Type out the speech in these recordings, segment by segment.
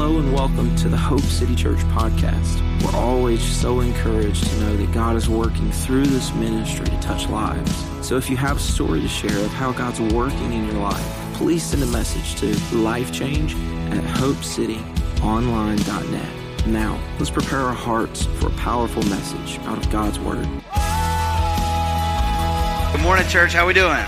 Hello and welcome to the Hope City Church podcast. We're always so encouraged to know that God is working through this ministry to touch lives. So if you have a story to share of how God's working in your life, please send a message to lifechange at hopecityonline.net. Now, let's prepare our hearts for a powerful message out of God's Word. Good morning, church. How are we doing?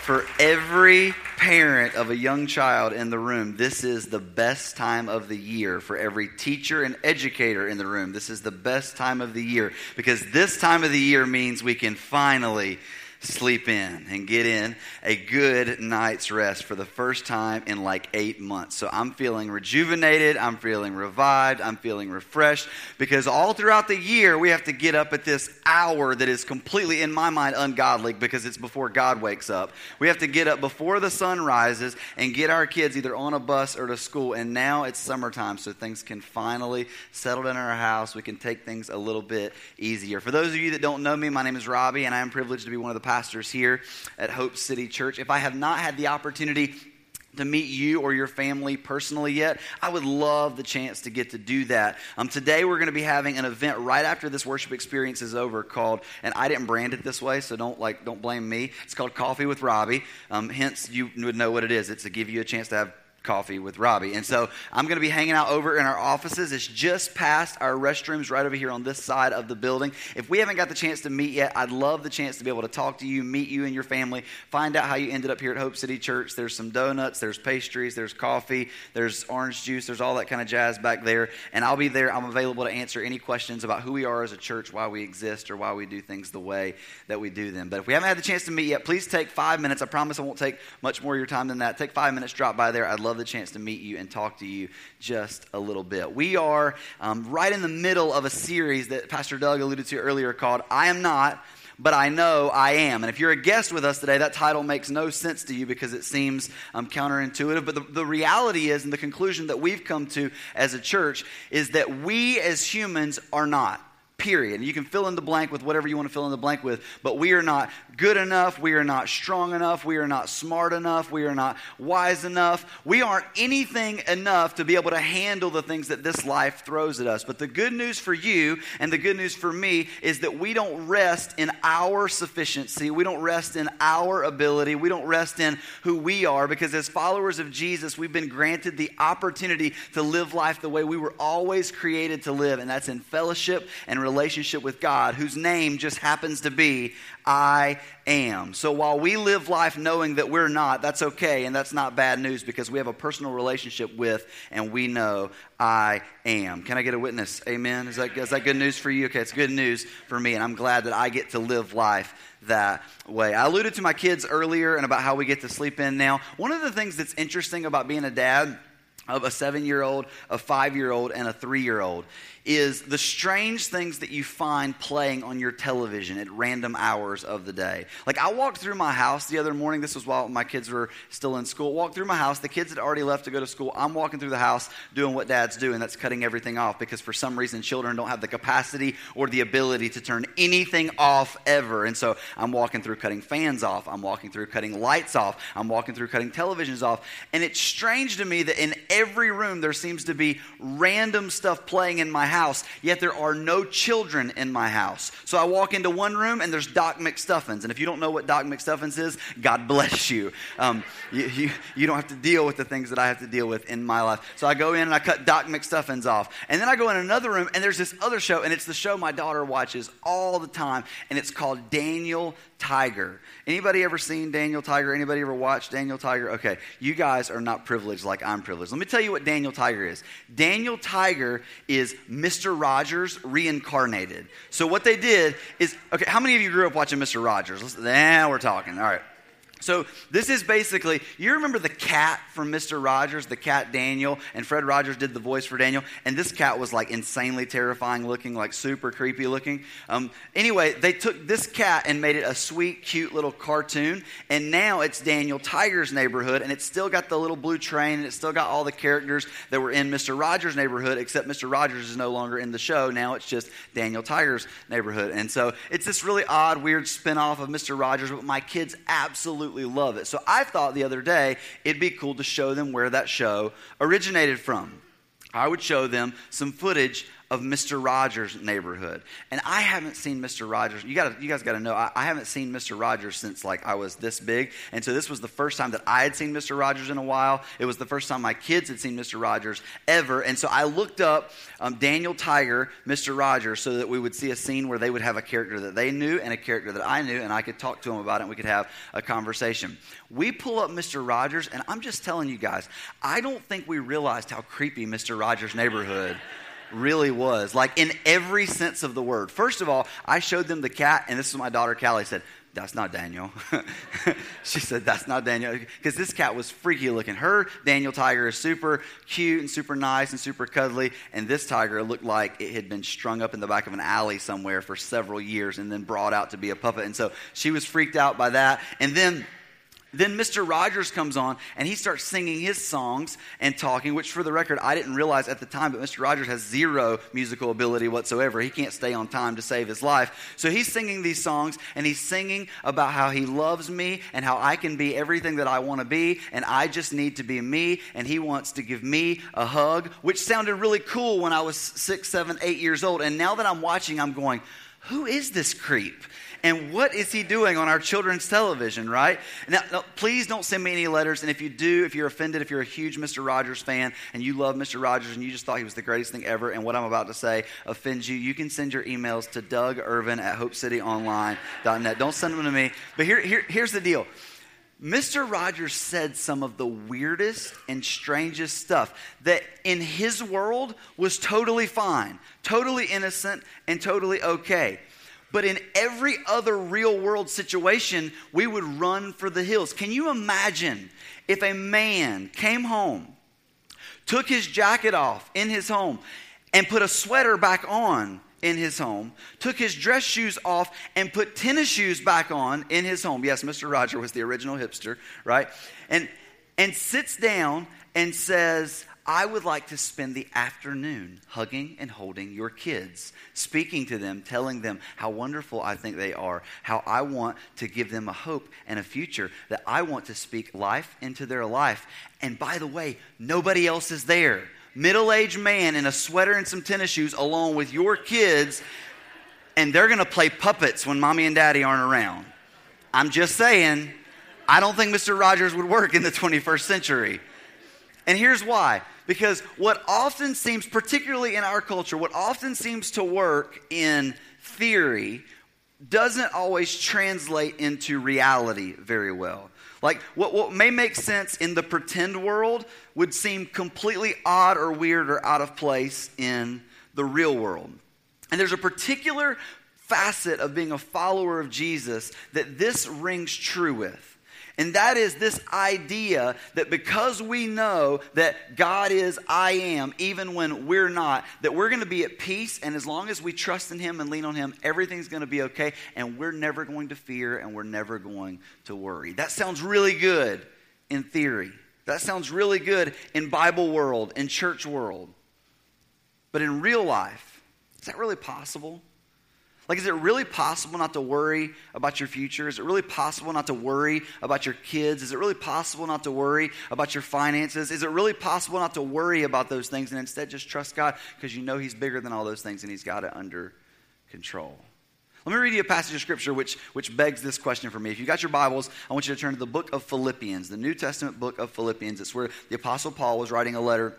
For every parent of a young child in the room, this is the best time of the year. For every teacher and educator in the room, this is the best time of the year because this time of the year means we can finally sleep in and get in a good night's rest for the first time in like eight months. So I'm feeling rejuvenated. I'm feeling revived. I'm feeling refreshed because all throughout the year we have to get up at this hour that is completely, in my mind, ungodly because it's before God wakes up. We have to get up before the sun rises and get our kids either on a bus or to school. And now it's summertime, so things can finally settle in our house. We can take things a little bit easier. For those of you that don't know me, my name is Robbie, and I am privileged to be one of the pastors here at Hope City Church. If I have not had the opportunity to meet you or your family personally yet, I would love the chance to get to do that. Um, today, we're going to be having an event right after this worship experience is over called, and I didn't brand it this way, so don't like don't blame me. It's called Coffee with Robbie. Um, hence, you would know what it is. It's to give you a chance to have coffee with Robbie. And so I'm going to be hanging out over in our offices. It's just past our restrooms right over here on this side of the building. If we haven't got the chance to meet yet, I'd love the chance to be able to talk to you, meet you and your family, find out how you ended up here at Hope City Church. There's some donuts, there's pastries, there's coffee, there's orange juice, there's all that kind of jazz back there. And I'll be there. I'm available to answer any questions about who we are as a church, why we exist, or why we do things the way that we do them. But if we haven't had the chance to meet yet, please take five minutes. I promise I won't take much more of your time than that. Take five minutes, drop by there. I'd love the chance to meet you and talk to you just a little bit. We are um, right in the middle of a series that Pastor Doug alluded to earlier called I Am Not but I know I am. And if you're a guest with us today, that title makes no sense to you because it seems um, counterintuitive. But the, the reality is, and the conclusion that we've come to as a church, is that we as humans are not. Period. You can fill in the blank with whatever you want to fill in the blank with, but we are not good enough. We are not strong enough. We are not smart enough. We are not wise enough. We aren't anything enough to be able to handle the things that this life throws at us. But the good news for you and the good news for me is that we don't rest in our sufficiency. We don't rest in our ability. We don't rest in who we are because as followers of Jesus, we've been granted the opportunity to live life the way we were always created to live, and that's in fellowship and relationship with God, whose name just happens to be I am. So while we live life knowing that we're not, that's okay, and that's not bad news because we have a personal relationship with, and we know I am. Can I get a witness? Amen. Is that, is that good news for you? Okay, it's good news for me, and I'm glad that I get to live life that way. I alluded to my kids earlier and about how we get to sleep in now. One of the things that's interesting about being a dad of a seven year old, a five year old, and a three year old is the strange things that you find playing on your television at random hours of the day. Like, I walked through my house the other morning. This was while my kids were still in school. Walked through my house. The kids had already left to go to school. I'm walking through the house doing what dads do, and that's cutting everything off because for some reason children don't have the capacity or the ability to turn anything off ever. And so I'm walking through cutting fans off. I'm walking through cutting lights off. I'm walking through cutting televisions off. And it's strange to me that in every room there seems to be random stuff playing in my house house, yet there are no children in my house. So I walk into one room and there's Doc McStuffins. And if you don't know what Doc McStuffins is, God bless you. Um, you, you. You don't have to deal with the things that I have to deal with in my life. So I go in and I cut Doc McStuffins off. And then I go in another room and there's this other show, and it's the show my daughter watches all the time, and it's called Daniel Tiger. Anybody ever seen Daniel Tiger? Anybody ever watched Daniel Tiger? Okay, you guys are not privileged like I'm privileged. Let me tell you what Daniel Tiger is. Daniel Tiger is Mr. Rogers reincarnated. So what they did is, okay, how many of you grew up watching Mr. Rogers? Now we're talking. All right. So this is basically, you remember the cat from Mr. Rogers, the cat Daniel, and Fred Rogers did the voice for Daniel, and this cat was like insanely terrifying looking, like super creepy looking. Um, anyway, they took this cat and made it a sweet, cute little cartoon, and now it's Daniel Tiger's neighborhood, and it's still got the little blue train, and it's still got all the characters that were in Mr. Rogers' neighborhood, except Mr. Rogers is no longer in the show. Now it's just Daniel Tiger's neighborhood. And so it's this really odd, weird spin off of Mr. Rogers, but my kids absolutely absolutely love it. So I thought the other day it'd be cool to show them where that show originated from. I would show them some footage of Mr. Rogers' neighborhood. And I haven't seen Mr. Rogers. You gotta, you guys got to know I, I, haven't seen Mr. Rogers since like I was this big. And so this was the first time that I had seen Mr. Rogers in a while. It was the first time my kids had seen Mr. Rogers ever. And so I looked up um, Daniel Tiger, Mr. Rogers, so that we would see a scene where they would have a character that they knew and a character that I knew, and I could talk to them about it and we could have a conversation. We pull up Mr. Rogers, and I'm just telling you guys, I don't think we realized how creepy Mr. Rogers' neighborhood really was. Like in every sense of the word. First of all, I showed them the cat, and this is my daughter Callie said, that's not Daniel. she said, That's not Daniel. Because this cat was freaky looking. Her Daniel tiger is super cute and super nice and super cuddly. And this tiger looked like it had been strung up in the back of an alley somewhere for several years and then brought out to be a puppet. And so she was freaked out by that. And then then Mr. Rogers comes on and he starts singing his songs and talking, which for the record, I didn't realize at the time, but Mr. Rogers has zero musical ability whatsoever. He can't stay on time to save his life. So he's singing these songs and he's singing about how he loves me and how I can be everything that I want to be and I just need to be me and he wants to give me a hug, which sounded really cool when I was six, seven, eight years old. And now that I'm watching, I'm going, who is this creep? And what is he doing on our children's television, right? Now, now, please don't send me any letters. And if you do, if you're offended, if you're a huge Mr. Rogers fan and you love Mr. Rogers and you just thought he was the greatest thing ever, and what I'm about to say offends you, you can send your emails to Doug Irvin at HopeCityOnline.net. Don't send them to me. But here, here, here's the deal. Mr. Rogers said some of the weirdest and strangest stuff that in his world was totally fine, totally innocent, and totally okay. But in every other real world situation, we would run for the hills. Can you imagine if a man came home, took his jacket off in his home, and put a sweater back on in his home, took his dress shoes off, and put tennis shoes back on in his home? Yes, Mr. Roger was the original hipster, right? And, and sits down and says, I would like to spend the afternoon hugging and holding your kids, speaking to them, telling them how wonderful I think they are, how I want to give them a hope and a future, that I want to speak life into their life. And by the way, nobody else is there. Middle aged man in a sweater and some tennis shoes, along with your kids, and they're going to play puppets when mommy and daddy aren't around. I'm just saying, I don't think Mr. Rogers would work in the 21st century. And here's why because what often seems, particularly in our culture, what often seems to work in theory doesn't always translate into reality very well. Like what, what may make sense in the pretend world would seem completely odd or weird or out of place in the real world. And there's a particular facet of being a follower of Jesus that this rings true with. And that is this idea that because we know that God is I am, even when we're not, that we're going to be at peace. And as long as we trust in Him and lean on Him, everything's going to be okay. And we're never going to fear and we're never going to worry. That sounds really good in theory. That sounds really good in Bible world, in church world. But in real life, is that really possible? Like, is it really possible not to worry about your future? Is it really possible not to worry about your kids? Is it really possible not to worry about your finances? Is it really possible not to worry about those things and instead just trust God because you know He's bigger than all those things and He's got it under control? Let me read you a passage of scripture which, which begs this question for me. If you got your Bibles, I want you to turn to the book of Philippians, the New Testament book of Philippians. It's where the Apostle Paul was writing a letter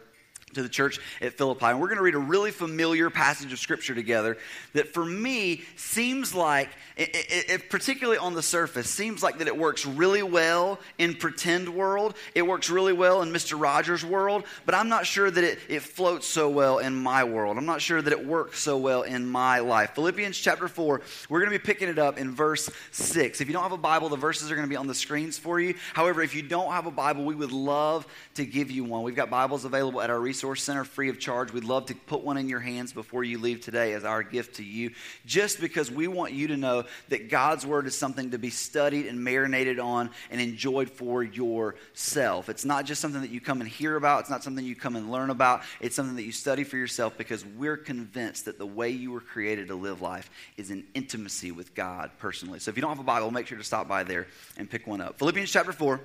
to the church at Philippi. And we're going to read a really familiar passage of scripture together that for me seems like, it, it, it, particularly on the surface, seems like that it works really well in pretend world. It works really well in Mr. Rogers' world, but I'm not sure that it, it floats so well in my world. I'm not sure that it works so well in my life. Philippians chapter 4, we're going to be picking it up in verse 6. If you don't have a Bible, the verses are going to be on the screens for you. However, if you don't have a Bible, we would love to give you one. We've got Bibles available at our Resource Center free of charge. We'd love to put one in your hands before you leave today as our gift to you, just because we want you to know that God's Word is something to be studied and marinated on and enjoyed for yourself. It's not just something that you come and hear about, it's not something you come and learn about, it's something that you study for yourself because we're convinced that the way you were created to live life is in intimacy with God personally. So if you don't have a Bible, make sure to stop by there and pick one up. Philippians chapter 4.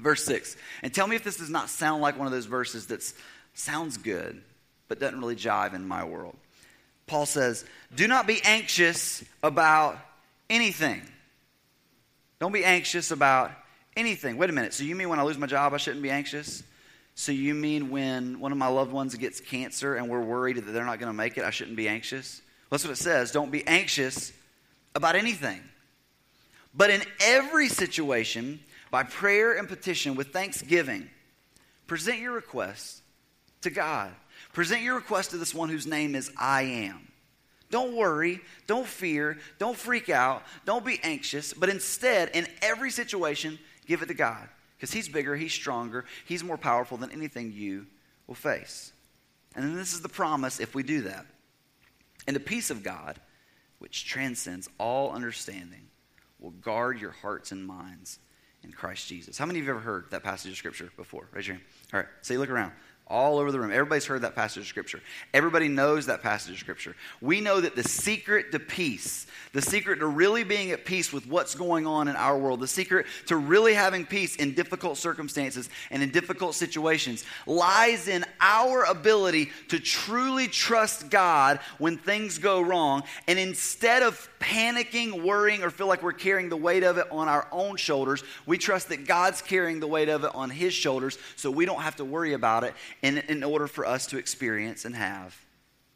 Verse 6. And tell me if this does not sound like one of those verses that sounds good, but doesn't really jive in my world. Paul says, Do not be anxious about anything. Don't be anxious about anything. Wait a minute. So you mean when I lose my job, I shouldn't be anxious? So you mean when one of my loved ones gets cancer and we're worried that they're not going to make it, I shouldn't be anxious? Well, that's what it says. Don't be anxious about anything. But in every situation, by prayer and petition with thanksgiving, present your requests to God. Present your request to this one whose name is I am. Don't worry, don't fear, don't freak out, don't be anxious, but instead, in every situation, give it to God. Because He's bigger, He's stronger, He's more powerful than anything you will face. And then this is the promise if we do that. And the peace of God, which transcends all understanding, will guard your hearts and minds in Christ Jesus. How many of you have ever heard that passage of Scripture before? Raise your hand. All right, so you look around all over the room. Everybody's heard that passage of Scripture. Everybody knows that passage of Scripture. We know that the secret to peace, the secret to really being at peace with what's going on in our world, the secret to really having peace in difficult circumstances and in difficult situations lies in our ability to truly trust God when things go wrong. And instead of panicking, worrying, or feel like we're carrying the weight of it on our own shoulders, we trust that God's carrying the weight of it on His shoulders so we don't have to worry about it in, in order for us to experience and have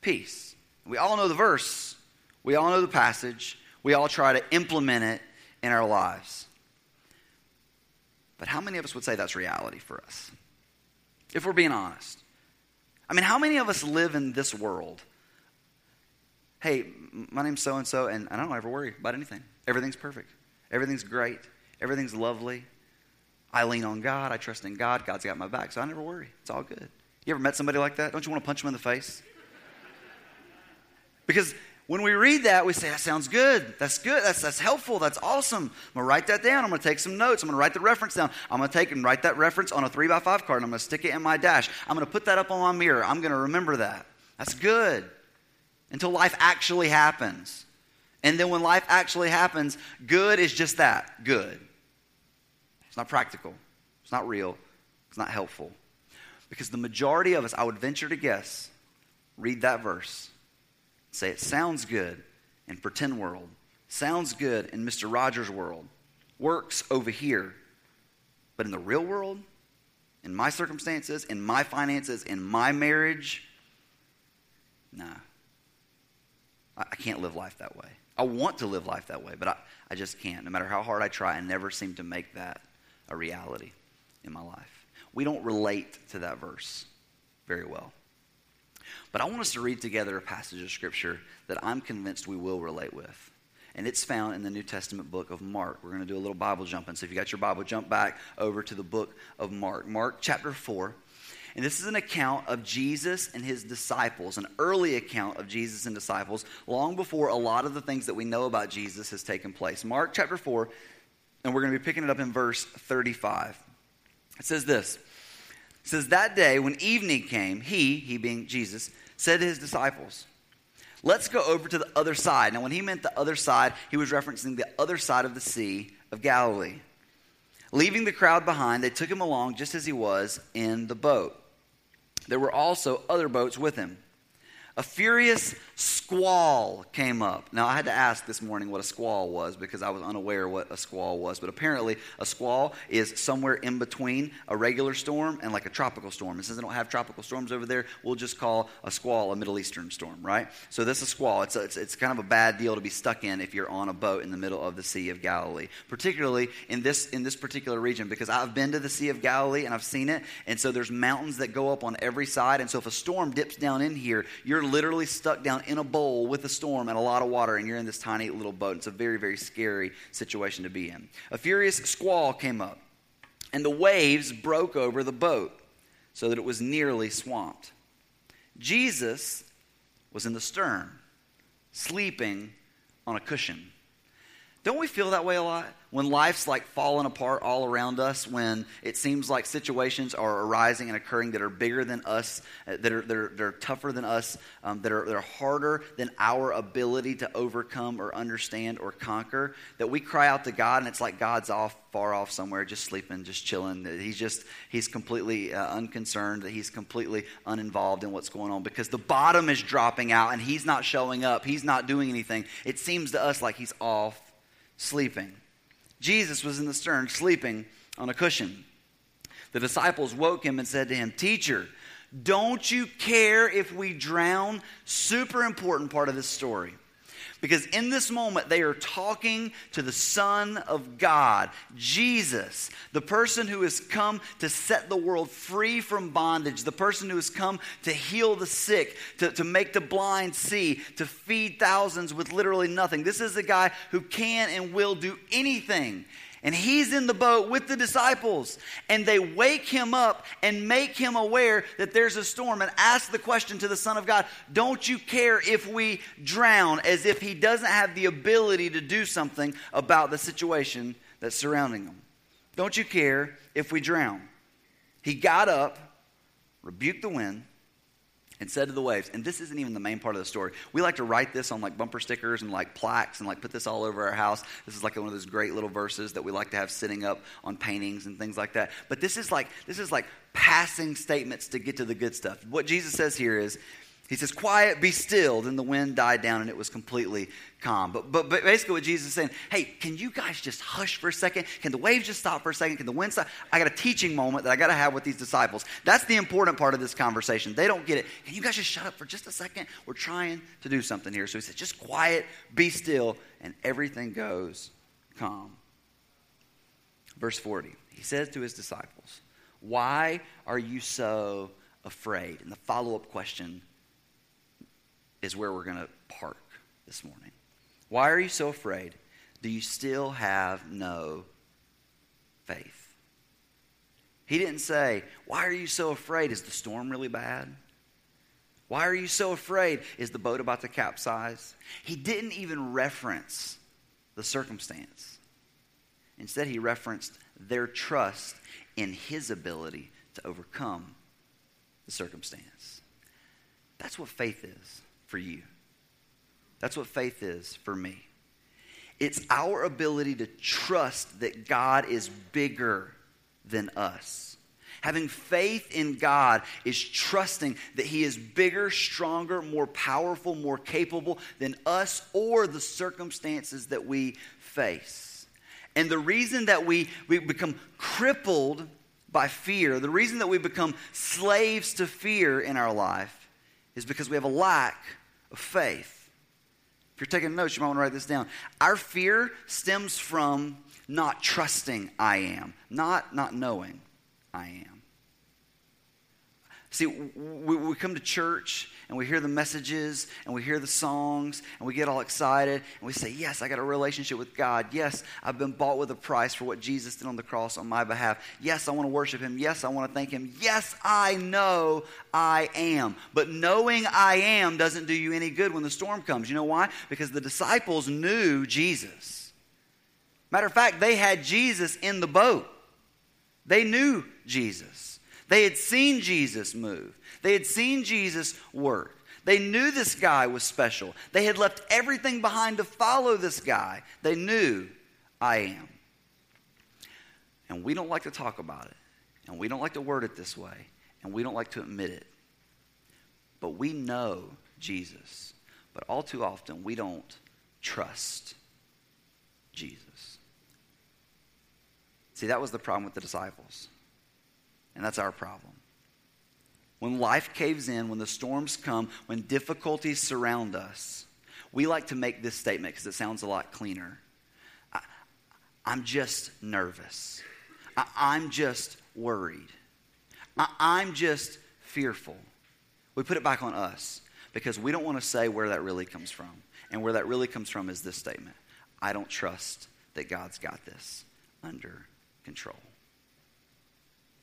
peace. We all know the verse, we all know the passage, we all try to implement it in our lives. But how many of us would say that's reality for us? If we're being honest. I mean, how many of us live in this world? Hey, my name's so and so, and I don't ever worry about anything. Everything's perfect. Everything's great. Everything's lovely. I lean on God. I trust in God. God's got my back, so I never worry. It's all good. You ever met somebody like that? Don't you want to punch them in the face? Because when we read that, we say, that sounds good. That's good. That's, that's helpful. That's awesome. I'm going to write that down. I'm going to take some notes. I'm going to write the reference down. I'm going to take and write that reference on a three by five card. And I'm going to stick it in my dash. I'm going to put that up on my mirror. I'm going to remember that. That's good until life actually happens. And then when life actually happens, good is just that good. It's not practical, it's not real, it's not helpful. Because the majority of us, I would venture to guess, read that verse, say it sounds good in pretend world, sounds good in Mr. Rogers' world, works over here. But in the real world, in my circumstances, in my finances, in my marriage, nah. I can't live life that way. I want to live life that way, but I, I just can't. No matter how hard I try, I never seem to make that a reality in my life. We don't relate to that verse very well. But I want us to read together a passage of Scripture that I'm convinced we will relate with. And it's found in the New Testament book of Mark. We're going to do a little Bible jumping. So if you got your Bible, jump back over to the book of Mark. Mark chapter 4. And this is an account of Jesus and his disciples, an early account of Jesus and disciples, long before a lot of the things that we know about Jesus has taken place. Mark chapter 4, and we're going to be picking it up in verse 35. It says this It says, That day when evening came, he, he being Jesus, said to his disciples, Let's go over to the other side. Now, when he meant the other side, he was referencing the other side of the Sea of Galilee. Leaving the crowd behind, they took him along just as he was in the boat. There were also other boats with him. A furious squall came up. Now, I had to ask this morning what a squall was because I was unaware what a squall was. But apparently, a squall is somewhere in between a regular storm and like a tropical storm. And since they don't have tropical storms over there, we'll just call a squall a Middle Eastern storm, right? So, this is a squall. It's, a, it's, it's kind of a bad deal to be stuck in if you're on a boat in the middle of the Sea of Galilee, particularly in this, in this particular region because I've been to the Sea of Galilee and I've seen it. And so, there's mountains that go up on every side. And so, if a storm dips down in here, you're literally stuck down in a bowl with a storm and a lot of water, and you're in this tiny little boat. It's a very, very scary situation to be in. A furious squall came up, and the waves broke over the boat so that it was nearly swamped. Jesus was in the stern, sleeping on a cushion. Don't we feel that way a lot? When life's like falling apart all around us, when it seems like situations are arising and occurring that are bigger than us, uh, that are, that are, that are tougher than us, um, that, are, that are harder than our ability to overcome or understand or conquer, that we cry out to God and it's like God's off, far off somewhere, just sleeping, just chilling. He's just, he's completely uh, unconcerned, that he's completely uninvolved in what's going on because the bottom is dropping out and he's not showing up. He's not doing anything. It seems to us like he's off sleeping. Jesus was in the stern, sleeping on a cushion. The disciples woke him and said to him, Teacher, don't you care if we drown? Super important part of this story. Because in this moment, they are talking to the Son of God, Jesus, the person who has come to set the world free from bondage, the person who has come to heal the sick, to, to make the blind see, to feed thousands with literally nothing. This is a guy who can and will do anything. And he's in the boat with the disciples. And they wake him up and make him aware that there's a storm and ask the question to the Son of God Don't you care if we drown? As if he doesn't have the ability to do something about the situation that's surrounding him. Don't you care if we drown? He got up, rebuked the wind, and said to the waves, and this isn't even the main part of the story. We like to write this on like bumper stickers and like plaques and like put this all over our house. This is like one of those great little verses that we like to have sitting up on paintings and things like that. But this is like this is like passing statements to get to the good stuff. What Jesus says here is he says, Quiet, be still. Then the wind died down and it was completely calm. But, but, but basically, what Jesus is saying, hey, can you guys just hush for a second? Can the waves just stop for a second? Can the wind stop? I got a teaching moment that I got to have with these disciples. That's the important part of this conversation. They don't get it. Can you guys just shut up for just a second? We're trying to do something here. So he says, just quiet, be still, and everything goes calm. Verse 40, he says to his disciples, Why are you so afraid? And the follow up question is where we're going to park this morning. Why are you so afraid? Do you still have no faith? He didn't say, Why are you so afraid? Is the storm really bad? Why are you so afraid? Is the boat about to capsize? He didn't even reference the circumstance. Instead, he referenced their trust in his ability to overcome the circumstance. That's what faith is for you. That's what faith is for me. It's our ability to trust that God is bigger than us. Having faith in God is trusting that He is bigger, stronger, more powerful, more capable than us or the circumstances that we face. And the reason that we, we become crippled by fear, the reason that we become slaves to fear in our life, is because we have a lack faith. If you're taking notes, you might want to write this down. Our fear stems from not trusting I am, not not knowing I am. See, we, we, come to church and we hear the messages and we hear the songs and we get all excited and we say, Yes, I got a relationship with God. Yes, I've been bought with a price for what Jesus did on the cross on my behalf. Yes, I want to worship Him. Yes, I want to thank Him. Yes, I know I am. But knowing I am doesn't do you any good when the storm comes. You know why? Because the disciples knew Jesus. Matter of fact, they had Jesus in the boat, they knew Jesus. They had seen Jesus move, they had seen Jesus work. They knew this guy was special. They had left everything behind to follow this guy. They knew I am. And we don't like to talk about it. And we don't like to word it this way. And we don't like to admit it. But we know Jesus. But all too often, we don't trust Jesus. See, that was the problem with the disciples. And that's our problem. When life caves in, when the storms come, when difficulties surround us, we like to make this statement because it sounds a lot cleaner. I, am just nervous. I, am just worried. I, am just fearful. We put it back on us because we don't want to say where that really comes from. And where that really comes from is this statement I don't trust that God's got this under control.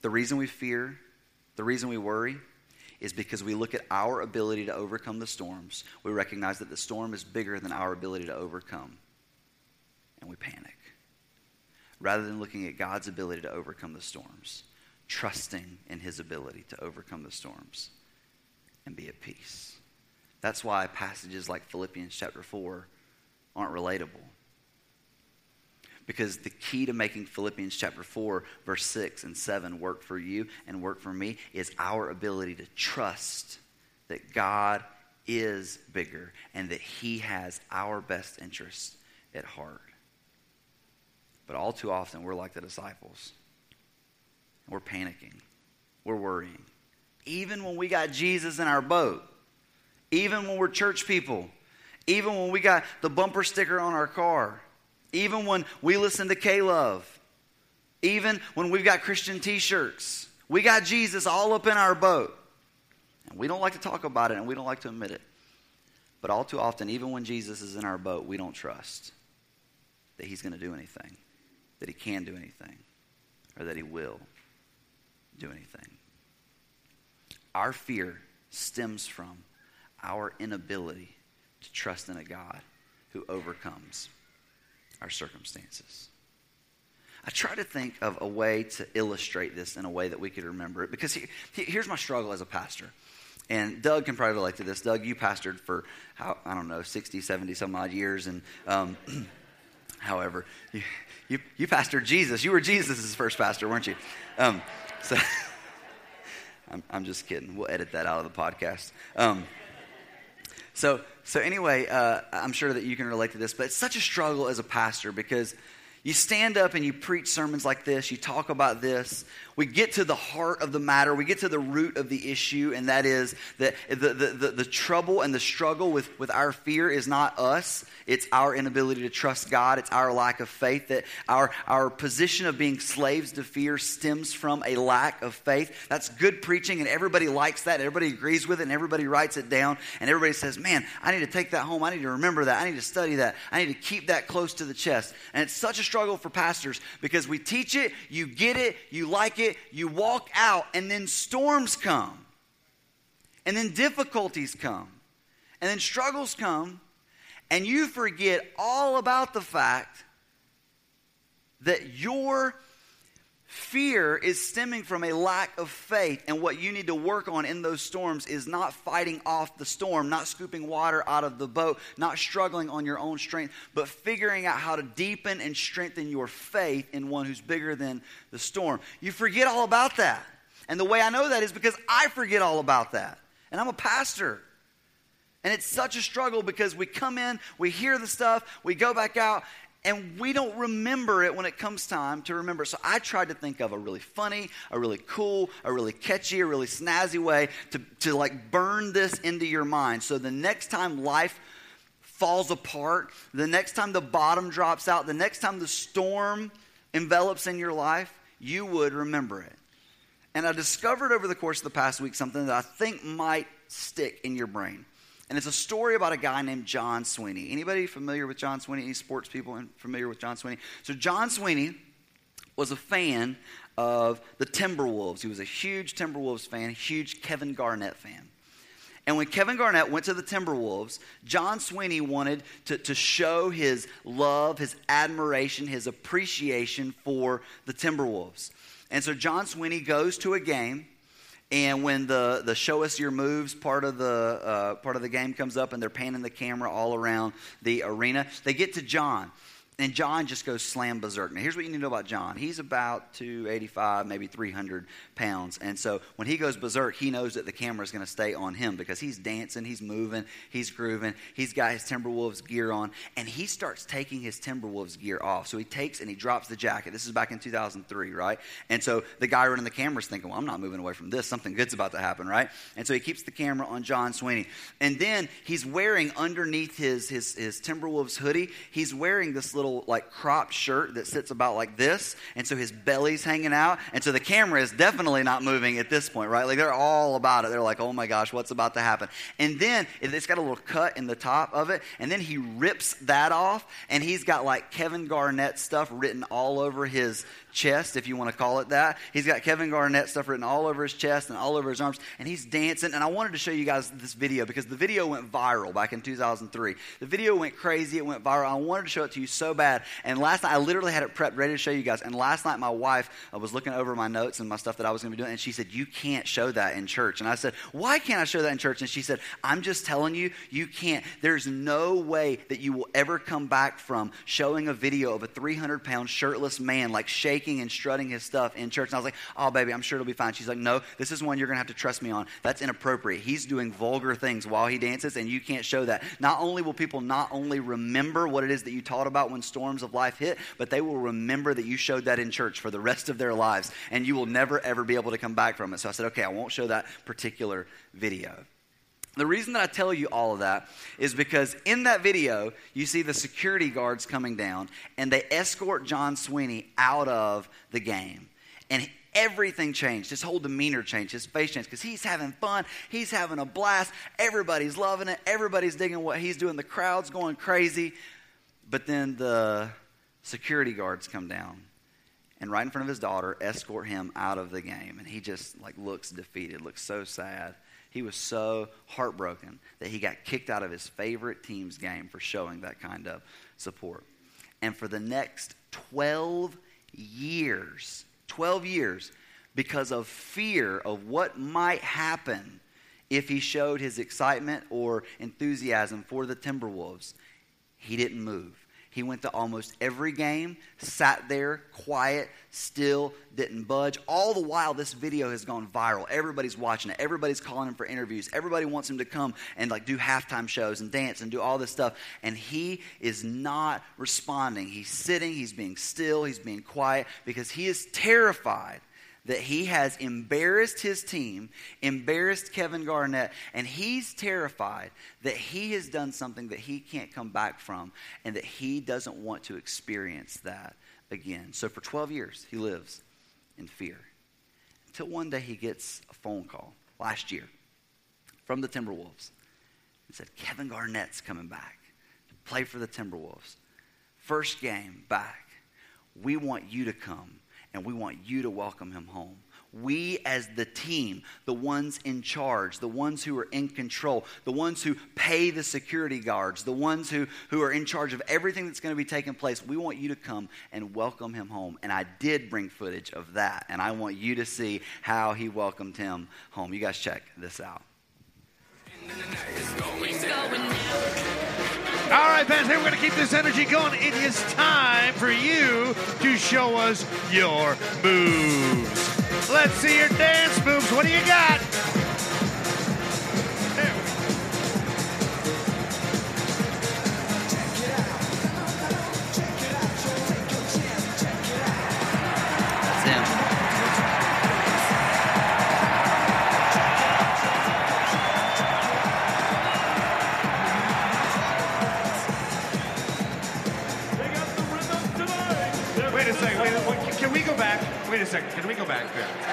The reason we fear The reason we worry is because we look at our ability to overcome the storms. We recognize that the storm is bigger than our ability to overcome, and we panic. Rather than looking at God's ability to overcome the storms, trusting in His ability to overcome the storms and be at peace. That's why passages like Philippians chapter 4 aren't relatable. Because the key to making Philippians chapter 4, verse 6 and 7 work for you and work for me is our ability to trust that God is bigger and that He has our best interests at heart. But all too often, we're like the disciples. We're panicking, we're worrying. Even when we got Jesus in our boat, even when we're church people, even when we got the bumper sticker on our car even when we listen to K Love, even when we've got Christian t shirts, we got Jesus all up in our boat. And we don't like to talk about it and we don't like to admit it. But all too often, even when Jesus is in our boat, we don't trust that he's going to do anything, that he can do anything, or that he will do anything. Our fear stems from our inability to trust in a God who overcomes our circumstances. I try to think of a way to illustrate this in a way that we could remember it because he, he, here's my struggle as a pastor. And Doug can probably relate to this. Doug, you pastored for, how, I don't know, 60, 70 some odd years. And um, however, you, you, you, pastored Jesus. You were Jesus' first pastor, weren't you? Um, so I'm, I'm, just kidding. We'll edit that out of the podcast. Um, so, so anyway, uh, I'm sure that you can relate to this, but it's such a struggle as a pastor because you stand up and you preach sermons like this, you talk about this. We get to the heart of the matter, we get to the root of the issue, and that is that the, the, the, the, trouble and the struggle with, with our fear is not us, it's our inability to trust God, it's our lack of faith. That our, our position of being slaves to fear stems from a lack of faith. That's good preaching, and everybody likes that, everybody agrees with it, and everybody writes it down, and everybody says, Man, I need to take that home, I need to remember that, I need to study that, I need to keep that close to the chest. And it's such a struggle for pastors because we teach it, you get it, you like it, you walk out, and then storms come. And then difficulties come. And then struggles come. And you forget all about the fact that your Fear is stemming from a lack of faith, and what you need to work on in those storms is not fighting off the storm, not scooping water out of the boat, not struggling on your own strength, but figuring out how to deepen and strengthen your faith in one who's bigger than the storm. You forget all about that. And the way I know that is because I forget all about that. And I'm a pastor. And it's such a struggle because we come in, we hear the stuff, we go back out, and we don't remember it when it comes time to remember. So I tried to think of a really funny, a really cool, a really catchy, a really snazzy way to, to like burn this into your mind. So the next time life falls apart, the next time the bottom drops out, the next time the storm envelops in your life, you would remember it. And I discovered over the course of the past week something that I think might stick in your brain. And it's a story about a guy named John Sweeney. Anybody familiar with John Sweeney? Any sports people familiar with John Sweeney? So John Sweeney was a fan of the Timberwolves. He was a huge Timberwolves fan, huge Kevin Garnett fan. And when Kevin Garnett went to the Timberwolves, John Sweeney wanted to, to show his love, his admiration, his appreciation for the Timberwolves. And so John Sweeney goes to a game and when the, the show us your moves part of the uh, part of the game comes up and they're panning the camera all around the arena, they get to John. And John just goes slam berserk. Now, here's what you need to know about John. He's about 285, maybe 300 pounds. And so when he goes berserk, he knows that the camera is going to stay on him because he's dancing, he's moving, he's grooving, he's got his Timberwolves gear on, and he starts taking his Timberwolves gear off. So he takes and he drops the jacket. This is back in 2003, right? And so the guy running the camera is thinking, well, I'm not moving away from this. Something good's about to happen, right? And so he keeps the camera on John Sweeney. And then he's wearing underneath his, his, his Timberwolves hoodie, he's wearing this little little like cropped shirt that sits about like this, and so his belly's hanging out, and so the camera is definitely not moving at this point, right? Like they're all about it. They're like, oh my gosh, what's about to happen? And then it's got a little cut in the top of it, and then he rips that off, and he's got like Kevin Garnett stuff written all over his chest, if you want to call it that. He's got Kevin Garnett stuff written all over his chest and all over his arms, and he's dancing. And I wanted to show you guys this video because the video went viral back in 2003. The video went crazy, it went viral. I wanted to show it to you so bad. And last night, I literally had it prepped, ready to show you guys. And last night, my wife I was looking over my notes and my stuff that I was going to be doing, and she said, You can't show that in church. And I said, Why can't I show that in church? And she said, I'm just telling you, you can't. There's no way that you will ever come back from showing a video of a 300 pound shirtless man like shaking and strutting his stuff in church. And I was like, oh, baby, I'm sure it'll be fine. She's like, no, this is one you're going to have to trust me on. That's inappropriate. He's doing vulgar things while he dances, and you can't show that. Not only will people not only remember what it is that you taught about when storms of life hit, but they will remember that you showed that in church for the rest of their lives, and you will never, ever be able to come back from it. So I said, okay, I won't show that particular video. The reason that I tell you all of that is because in that video, you see the security guards coming down and they escort John Sweeney out of the game. And everything changed. His whole demeanor changed. His face changed because he's having fun. He's having a blast. Everybody's loving it. Everybody's digging what he's doing. The crowd's going crazy. But then the security guards come down and right in front of his daughter escort him out of the game. And he just like looks defeated, looks so sad. He was so heartbroken that he got kicked out of his favorite team's game for showing that kind of support. And for the next 12 years, 12 years, because of fear of what might happen if he showed his excitement or enthusiasm for the Timberwolves, he didn't move. He went to almost every game, sat there, quiet, still, didn't budge. All the while, this video has gone viral. Everybody's watching it. Everybody's calling him for interviews. Everybody wants him to come and like do halftime shows and dance and do all this stuff. And he is not responding. He's sitting, he's being still, he's being quiet because he is terrified that he has embarrassed his team, embarrassed Kevin Garnett, and he's terrified that he has done something that he can't come back from and that he doesn't want to experience that again. So for 12 years, he lives in fear. Until one day he gets a phone call last year from the Timberwolves and said, Kevin Garnett's coming back to play for the Timberwolves. First game back. We want you to come and we want you to welcome him home. We, as the team, the ones in charge, the ones who are in control, the ones who pay the security guards, the ones who, who are in charge of everything that's going to be taking place, we want you to come and welcome him home. And I did bring footage of that, and I want you to see how he welcomed him home. You guys check this out. All right, fans, hey, we're going to keep this energy going. It is time for you to show us your moves. Let's see your dance moves. What do you got? Second. Can we go back there?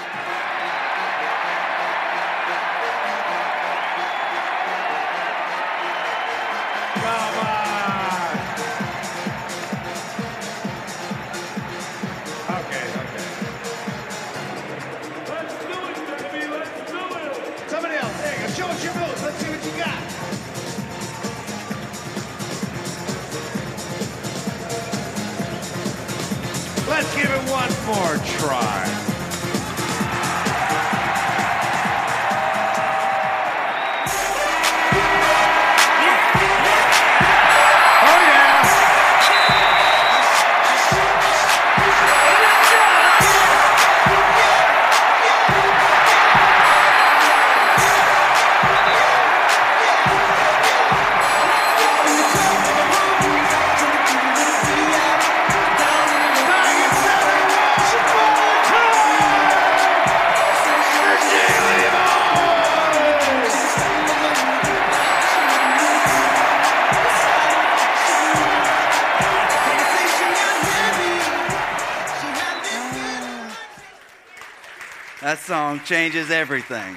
That song changes everything.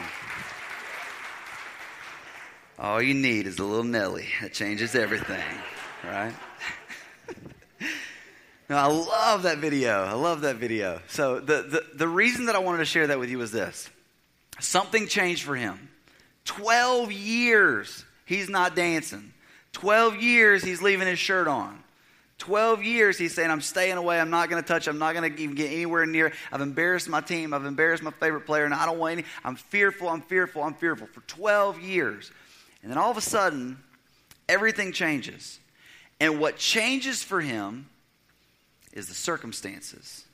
All you need is a little Nelly. That changes everything, right? no, I love that video. I love that video. So, the, the, the reason that I wanted to share that with you was this something changed for him. 12 years he's not dancing, 12 years he's leaving his shirt on. 12 years he's saying, I'm staying away. I'm not going to touch. I'm not going to even get anywhere near. I've embarrassed my team. I've embarrassed my favorite player, and I don't want any. I'm fearful. I'm fearful. I'm fearful for 12 years. And then all of a sudden, everything changes. And what changes for him is the circumstances.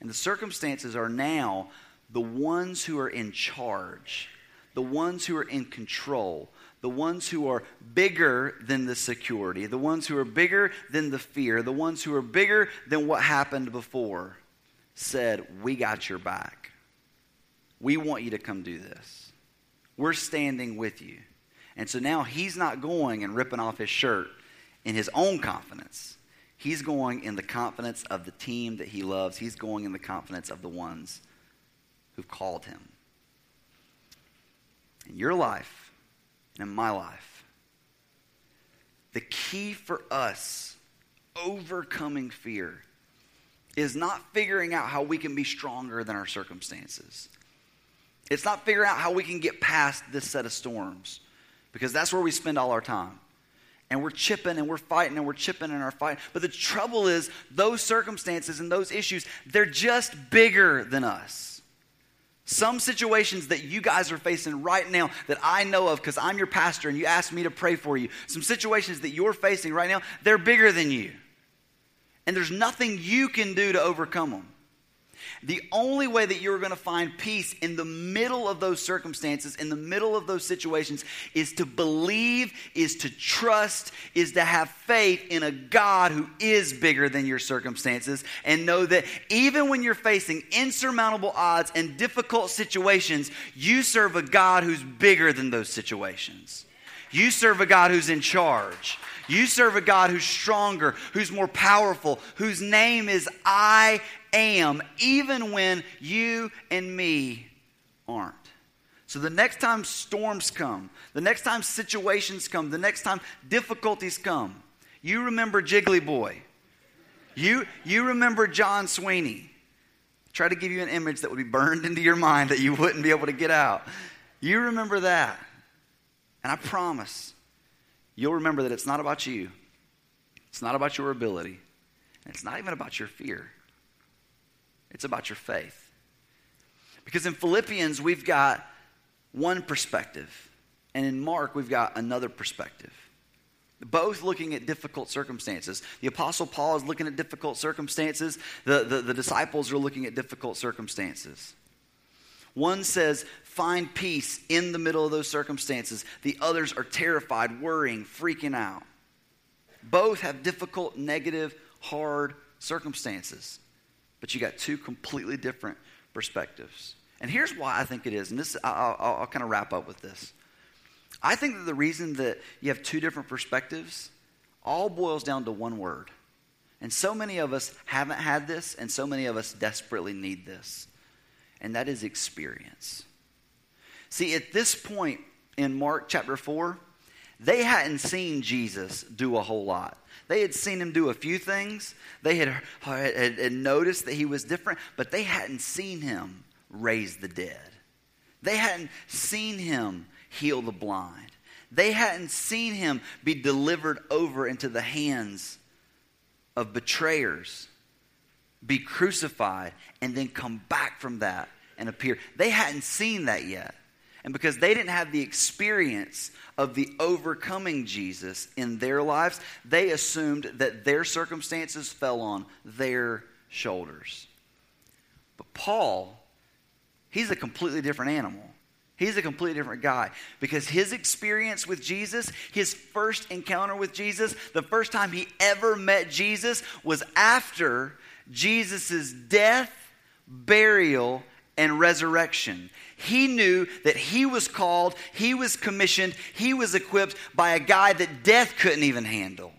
And the circumstances are now the ones who are in charge, the ones who are in control, the ones who are bigger than the security, the ones who are bigger than the fear, the ones who are bigger than what happened before, said, We got your back. We want you to come do this. We're standing with you. And so now he's not going and ripping off his shirt in his own confidence. He's going in the confidence of the team that he loves. He's going in the confidence of the ones who've called him. In your life and in my life, the key for us overcoming fear is not figuring out how we can be stronger than our circumstances. It's not figuring out how we can get past this set of storms because that's where we spend all our time. And we're chipping and we're fighting and we're chipping and our fight. But the trouble is, those circumstances and those issues, they're just bigger than us. Some situations that you guys are facing right now that I know of because I'm your pastor and you asked me to pray for you, some situations that you're facing right now, they're bigger than you. And there's nothing you can do to overcome them. The only way that you're going to find peace in the middle of those circumstances, in the middle of those situations, is to believe, is to trust, is to have faith in a God who is bigger than your circumstances, and know that even when you're facing insurmountable odds and difficult situations, you serve a God who's bigger than those situations. You serve a God who's in charge. You serve a God who's stronger, who's more powerful, whose name is I am, even when you and me aren't. So the next time storms come, the next time situations come, the next time difficulties come, you remember Jiggly Boy. You, you remember John Sweeney. Try to give you an image that would be burned into your mind that you wouldn't be able to get out. You remember that. And I promise you'll remember that it's not about you, it's not about your ability, and it's not even about your fear. It's about your faith. Because in Philippians, we've got one perspective, and in Mark, we've got another perspective. Both looking at difficult circumstances. The Apostle Paul is looking at difficult circumstances, the, the, the disciples are looking at difficult circumstances. One says, find peace in the middle of those circumstances. The others are terrified, worrying, freaking out. Both have difficult, negative, hard circumstances. But you got two completely different perspectives. And here's why I think it is, and this I'll, I'll, I'll kind of wrap up with this. I think that the reason that you have two different perspectives all boils down to one word. And so many of us haven't had this, and so many of us desperately need this and that is experience. See, at this point in Mark chapter 4, they hadn't seen Jesus do a whole lot. They had seen him do a few things. They had, had, had, noticed that he was different, but they hadn't seen him raise the dead. They hadn't seen him heal the blind. They hadn't seen him be delivered over into the hands of betrayers be crucified, and then come back from that and appear. They hadn't seen that yet. And because they didn't have the experience of the overcoming Jesus in their lives, they assumed that their circumstances fell on their shoulders. But Paul, he's a completely different animal. He's a completely different guy because his experience with Jesus, his first encounter with Jesus, the first time he ever met Jesus was after Jesus' death, burial, and resurrection. He knew that he was called, he was commissioned, he was equipped by a guy that death couldn't even handle.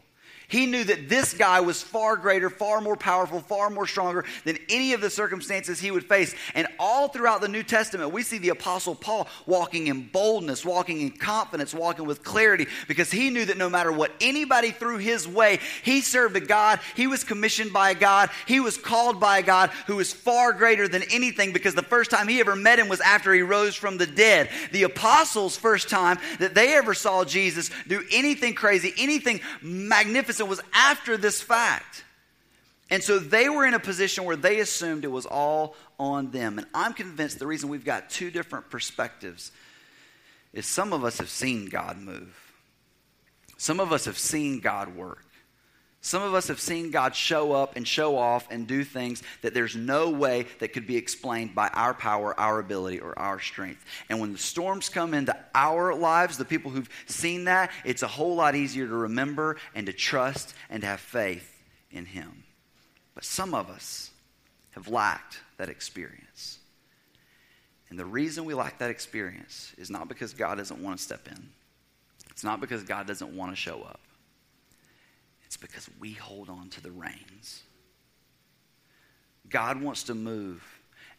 He knew that this guy was far greater, far more powerful, far more stronger than any of the circumstances he would face. And all throughout the New Testament, we see the Apostle Paul walking in boldness, walking in confidence, walking with clarity, because he knew that no matter what anybody threw his way, he served a God. He was commissioned by a God. He was called by a God who is far greater than anything, because the first time he ever met him was after he rose from the dead. The apostles' first time that they ever saw Jesus do anything crazy, anything magnificent was after this fact. And so they were in a position where they assumed it was all on them. And I'm convinced the reason we've got two different perspectives is some of us have seen God move. Some of us have seen God work. Some of us have seen God show up and show off and do things that there's no way that could be explained by our power, our ability, or our strength. And when the storms come into our lives, the people who've seen that, it's a whole lot easier to remember and to trust and to have faith in Him. But some of us have lacked that experience. And the reason we lack that experience is not because God doesn't want to step in, it's not because God doesn't want to show up. It's because we hold on to the reins. God wants to move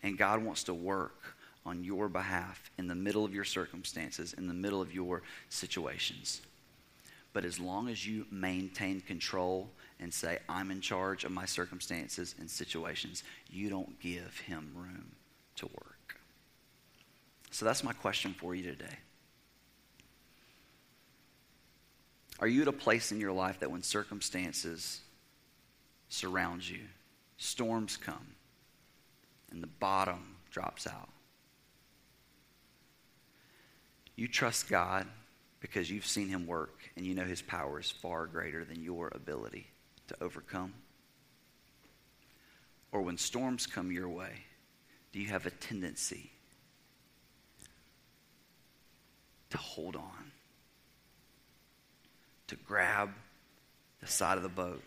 and God wants to work on your behalf in the middle of your circumstances, in the middle of your situations. But as long as you maintain control and say, I'm in charge of my circumstances and situations, you don't give him room to work. So that's my question for you today. Are you at a place in your life that when circumstances surround you, storms come, and the bottom drops out? You trust God because you've seen Him work and you know His power is far greater than your ability to overcome? Or when storms come your way, do you have a tendency to hold on? To grab the side of the boat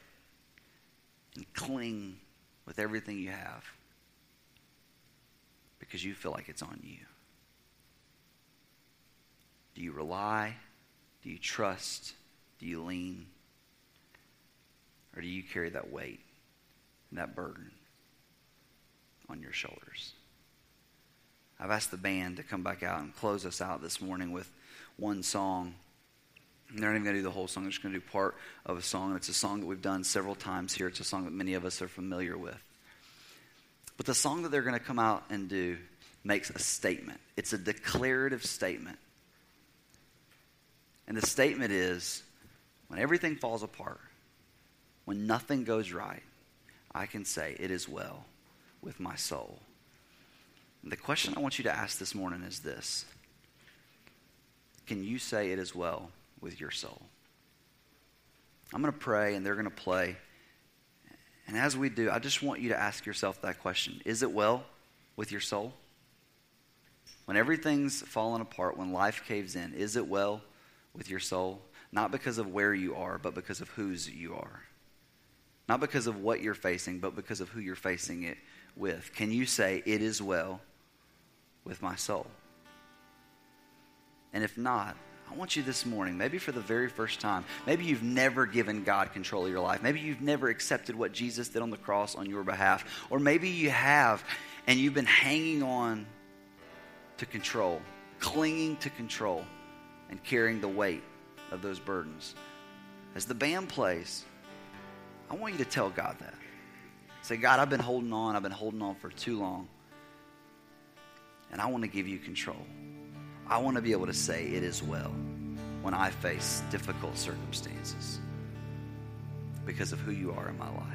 and cling with everything you have because you feel like it's on you? Do you rely? Do you trust? Do you lean? Or do you carry that weight and that burden on your shoulders? I've asked the band to come back out and close us out this morning with one song. They're not even going to do the whole song. They're just going to do part of a song. It's a song that we've done several times here. It's a song that many of us are familiar with. But the song that they're going to come out and do makes a statement. It's a declarative statement. And the statement is when everything falls apart, when nothing goes right, I can say, It is well with my soul. And the question I want you to ask this morning is this Can you say it is well with your soul. I'm going to pray and they're going to play. And as we do, I just want you to ask yourself that question Is it well with your soul? When everything's fallen apart, when life caves in, is it well with your soul? Not because of where you are, but because of whose you are. Not because of what you're facing, but because of who you're facing it with. Can you say, It is well with my soul? And if not, I want you this morning, maybe for the very first time, maybe you've never given God control of your life. Maybe you've never accepted what Jesus did on the cross on your behalf. Or maybe you have and you've been hanging on to control, clinging to control, and carrying the weight of those burdens. As the band plays, I want you to tell God that. Say, God, I've been holding on. I've been holding on for too long. And I want to give you control. I want to be able to say it is well when I face difficult circumstances because of who you are in my life.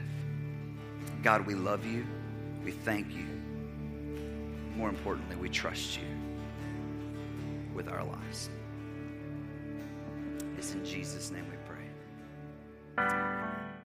God, we love you. We thank you. More importantly, we trust you with our lives. It's in Jesus' name we pray.